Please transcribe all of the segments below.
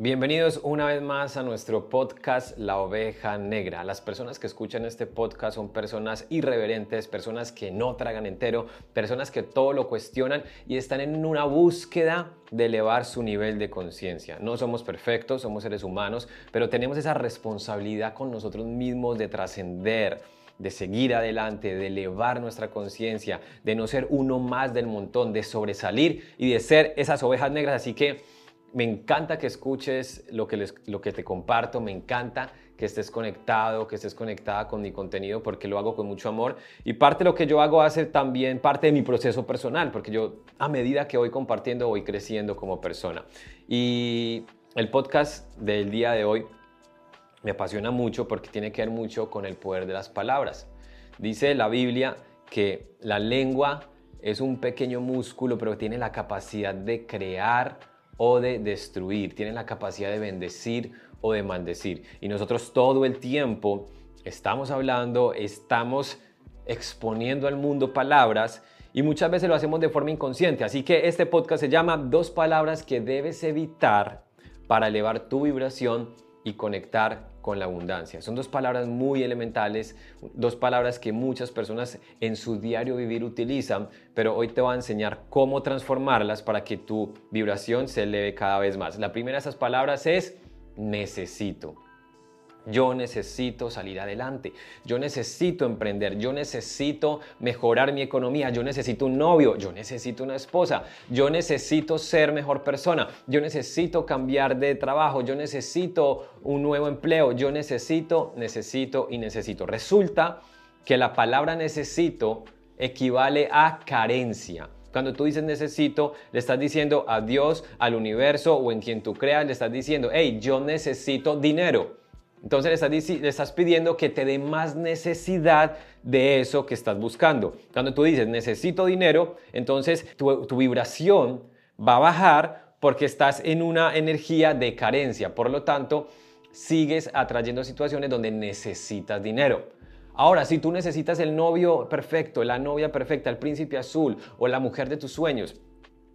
Bienvenidos una vez más a nuestro podcast La Oveja Negra. Las personas que escuchan este podcast son personas irreverentes, personas que no tragan entero, personas que todo lo cuestionan y están en una búsqueda de elevar su nivel de conciencia. No somos perfectos, somos seres humanos, pero tenemos esa responsabilidad con nosotros mismos de trascender de seguir adelante, de elevar nuestra conciencia, de no ser uno más del montón, de sobresalir y de ser esas ovejas negras. Así que me encanta que escuches lo que, lo que te comparto, me encanta que estés conectado, que estés conectada con mi contenido porque lo hago con mucho amor y parte de lo que yo hago hace también parte de mi proceso personal porque yo a medida que voy compartiendo voy creciendo como persona. Y el podcast del día de hoy me apasiona mucho porque tiene que ver mucho con el poder de las palabras. Dice la Biblia que la lengua es un pequeño músculo pero tiene la capacidad de crear o de destruir, tienen la capacidad de bendecir o de maldecir. Y nosotros todo el tiempo estamos hablando, estamos exponiendo al mundo palabras y muchas veces lo hacemos de forma inconsciente. Así que este podcast se llama Dos palabras que debes evitar para elevar tu vibración y conectar con la abundancia. Son dos palabras muy elementales, dos palabras que muchas personas en su diario vivir utilizan, pero hoy te voy a enseñar cómo transformarlas para que tu vibración se eleve cada vez más. La primera de esas palabras es necesito. Yo necesito salir adelante, yo necesito emprender, yo necesito mejorar mi economía, yo necesito un novio, yo necesito una esposa, yo necesito ser mejor persona, yo necesito cambiar de trabajo, yo necesito un nuevo empleo, yo necesito, necesito y necesito. Resulta que la palabra necesito equivale a carencia. Cuando tú dices necesito, le estás diciendo a Dios, al universo o en quien tú creas, le estás diciendo, hey, yo necesito dinero. Entonces le estás, pidiendo que te dé más necesidad de eso que estás buscando. Cuando tú dices necesito dinero, entonces tu, tu vibración va a bajar porque estás en una energía de carencia. Por lo tanto, sigues atrayendo situaciones donde necesitas dinero. Ahora, si tú necesitas el novio perfecto, la novia perfecta, el príncipe azul o la mujer de tus sueños,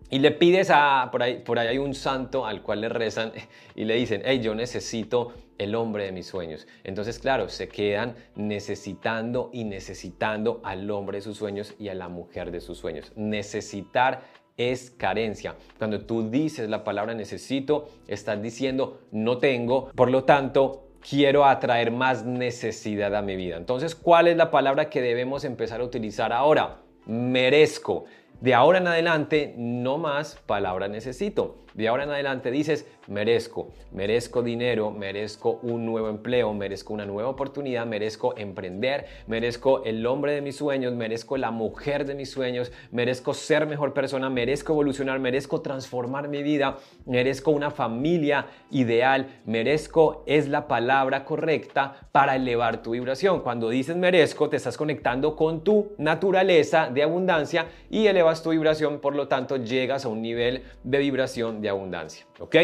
y le pides a, por ahí, por ahí hay un santo al cual le rezan y le dicen, hey, yo necesito el hombre de mis sueños. Entonces, claro, se quedan necesitando y necesitando al hombre de sus sueños y a la mujer de sus sueños. Necesitar es carencia. Cuando tú dices la palabra necesito, estás diciendo no tengo, por lo tanto, quiero atraer más necesidad a mi vida. Entonces, ¿cuál es la palabra que debemos empezar a utilizar ahora? Merezco. De ahora en adelante, no más palabra necesito. De ahora en adelante dices, merezco, merezco dinero, merezco un nuevo empleo, merezco una nueva oportunidad, merezco emprender, merezco el hombre de mis sueños, merezco la mujer de mis sueños, merezco ser mejor persona, merezco evolucionar, merezco transformar mi vida, merezco una familia ideal, merezco es la palabra correcta para elevar tu vibración. Cuando dices merezco, te estás conectando con tu naturaleza de abundancia y elevas tu vibración, por lo tanto llegas a un nivel de vibración de abundancia. ¿Ok?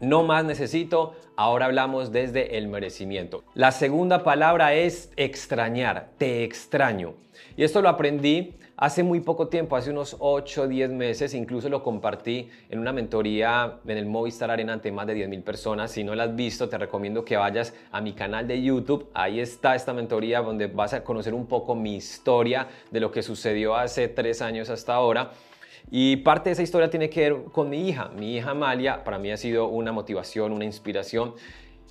No más necesito, ahora hablamos desde el merecimiento. La segunda palabra es extrañar, te extraño. Y esto lo aprendí hace muy poco tiempo, hace unos 8 o 10 meses, incluso lo compartí en una mentoría en el Movistar Arena ante más de 10 mil personas. Si no la has visto, te recomiendo que vayas a mi canal de YouTube. Ahí está esta mentoría donde vas a conocer un poco mi historia de lo que sucedió hace 3 años hasta ahora. Y parte de esa historia tiene que ver con mi hija. Mi hija Amalia para mí ha sido una motivación, una inspiración.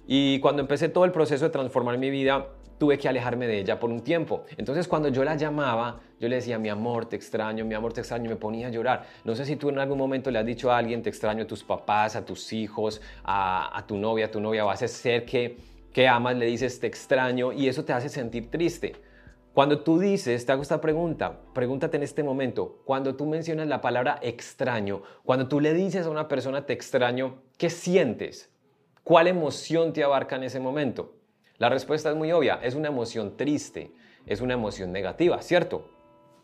Y cuando empecé todo el proceso de transformar mi vida, tuve que alejarme de ella por un tiempo. Entonces cuando yo la llamaba, yo le decía, mi amor, te extraño, mi amor, te extraño, me ponía a llorar. No sé si tú en algún momento le has dicho a alguien, te extraño a tus papás, a tus hijos, a, tu novia, a tu novia, vas a ser que, que amas, le dices, te extraño, y eso te hace sentir triste. Cuando tú dices, te hago esta pregunta, pregúntate en este momento, cuando tú mencionas la palabra extraño, cuando tú le dices a una persona te extraño, ¿qué sientes? ¿Cuál emoción te abarca en ese momento? La respuesta es muy obvia, es una emoción triste, es una emoción negativa, ¿cierto?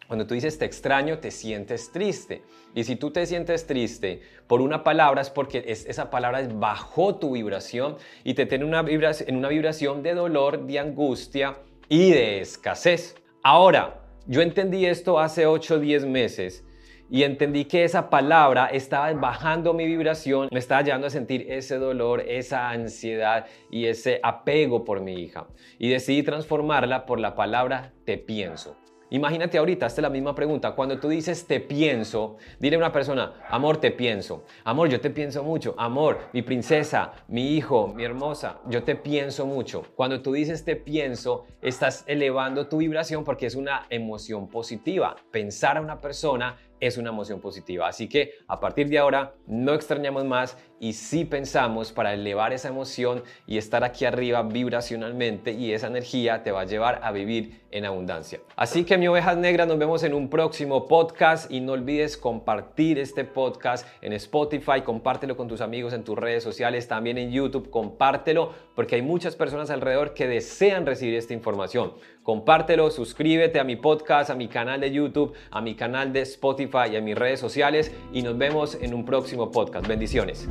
Cuando tú dices te extraño, te sientes triste. Y si tú te sientes triste por una palabra es porque esa palabra es bajo tu vibración y te tiene en una vibración de dolor, de angustia, y de escasez. Ahora, yo entendí esto hace 8 o 10 meses y entendí que esa palabra estaba bajando mi vibración, me estaba llevando a sentir ese dolor, esa ansiedad y ese apego por mi hija. Y decidí transformarla por la palabra te pienso. Imagínate ahorita, hazte la misma pregunta. Cuando tú dices te pienso, dile a una persona, amor, te pienso. Amor, yo te pienso mucho. Amor, mi princesa, mi hijo, mi hermosa, yo te pienso mucho. Cuando tú dices te pienso, estás elevando tu vibración porque es una emoción positiva. Pensar a una persona es una emoción positiva. Así que a partir de ahora no extrañamos más y sí pensamos para elevar esa emoción y estar aquí arriba vibracionalmente y esa energía te va a llevar a vivir en abundancia. Así mi ovejas negras nos vemos en un próximo podcast y no olvides compartir este podcast en Spotify, compártelo con tus amigos en tus redes sociales, también en YouTube, compártelo porque hay muchas personas alrededor que desean recibir esta información. Compártelo, suscríbete a mi podcast, a mi canal de YouTube, a mi canal de Spotify y a mis redes sociales y nos vemos en un próximo podcast. Bendiciones.